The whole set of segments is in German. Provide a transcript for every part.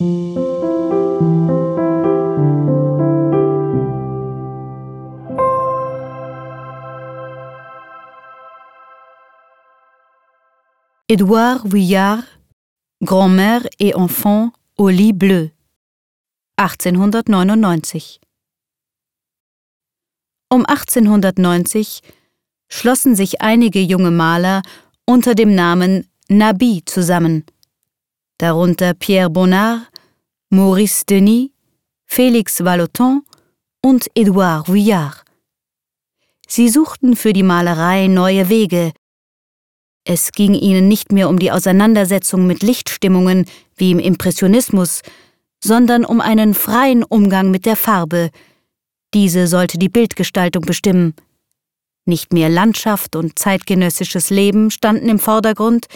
Edouard Vuillard Grand-mère et enfant au lit bleu. 1899 Um 1890 schlossen sich einige junge Maler unter dem Namen Nabi zusammen, darunter Pierre Bonnard, Maurice Denis, Félix Vallotton und Edouard Vuillard. Sie suchten für die Malerei neue Wege, es ging ihnen nicht mehr um die Auseinandersetzung mit Lichtstimmungen wie im Impressionismus, sondern um einen freien Umgang mit der Farbe. Diese sollte die Bildgestaltung bestimmen. Nicht mehr Landschaft und zeitgenössisches Leben standen im Vordergrund,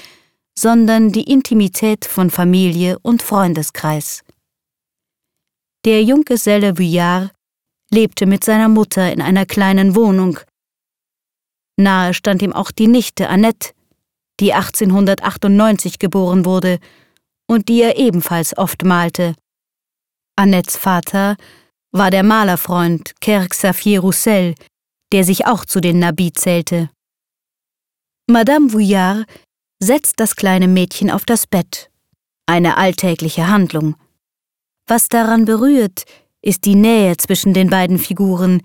sondern die Intimität von Familie und Freundeskreis. Der Junggeselle Vuillard lebte mit seiner Mutter in einer kleinen Wohnung. Nahe stand ihm auch die Nichte Annette, die 1898 geboren wurde und die er ebenfalls oft malte. Annettes Vater war der Malerfreund Kerr Xavier Roussel, der sich auch zu den Nabi zählte. Madame Vuillard setzt das kleine Mädchen auf das Bett. Eine alltägliche Handlung. Was daran berührt, ist die Nähe zwischen den beiden Figuren,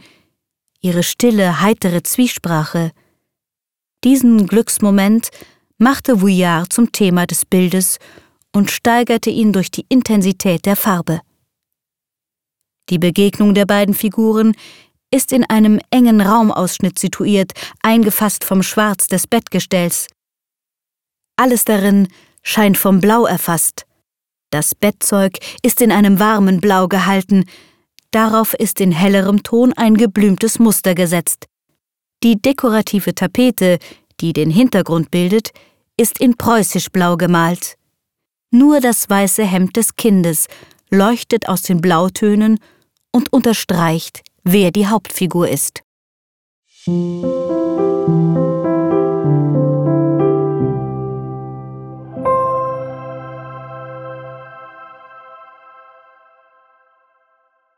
ihre stille, heitere Zwiesprache. Diesen Glücksmoment machte Vuillard zum Thema des Bildes und steigerte ihn durch die Intensität der Farbe. Die Begegnung der beiden Figuren ist in einem engen Raumausschnitt situiert, eingefasst vom Schwarz des Bettgestells. Alles darin scheint vom Blau erfasst. Das Bettzeug ist in einem warmen Blau gehalten, darauf ist in hellerem Ton ein geblümtes Muster gesetzt. Die dekorative Tapete, die den Hintergrund bildet, ist in preußisch blau gemalt. Nur das weiße Hemd des Kindes leuchtet aus den Blautönen und unterstreicht, wer die Hauptfigur ist.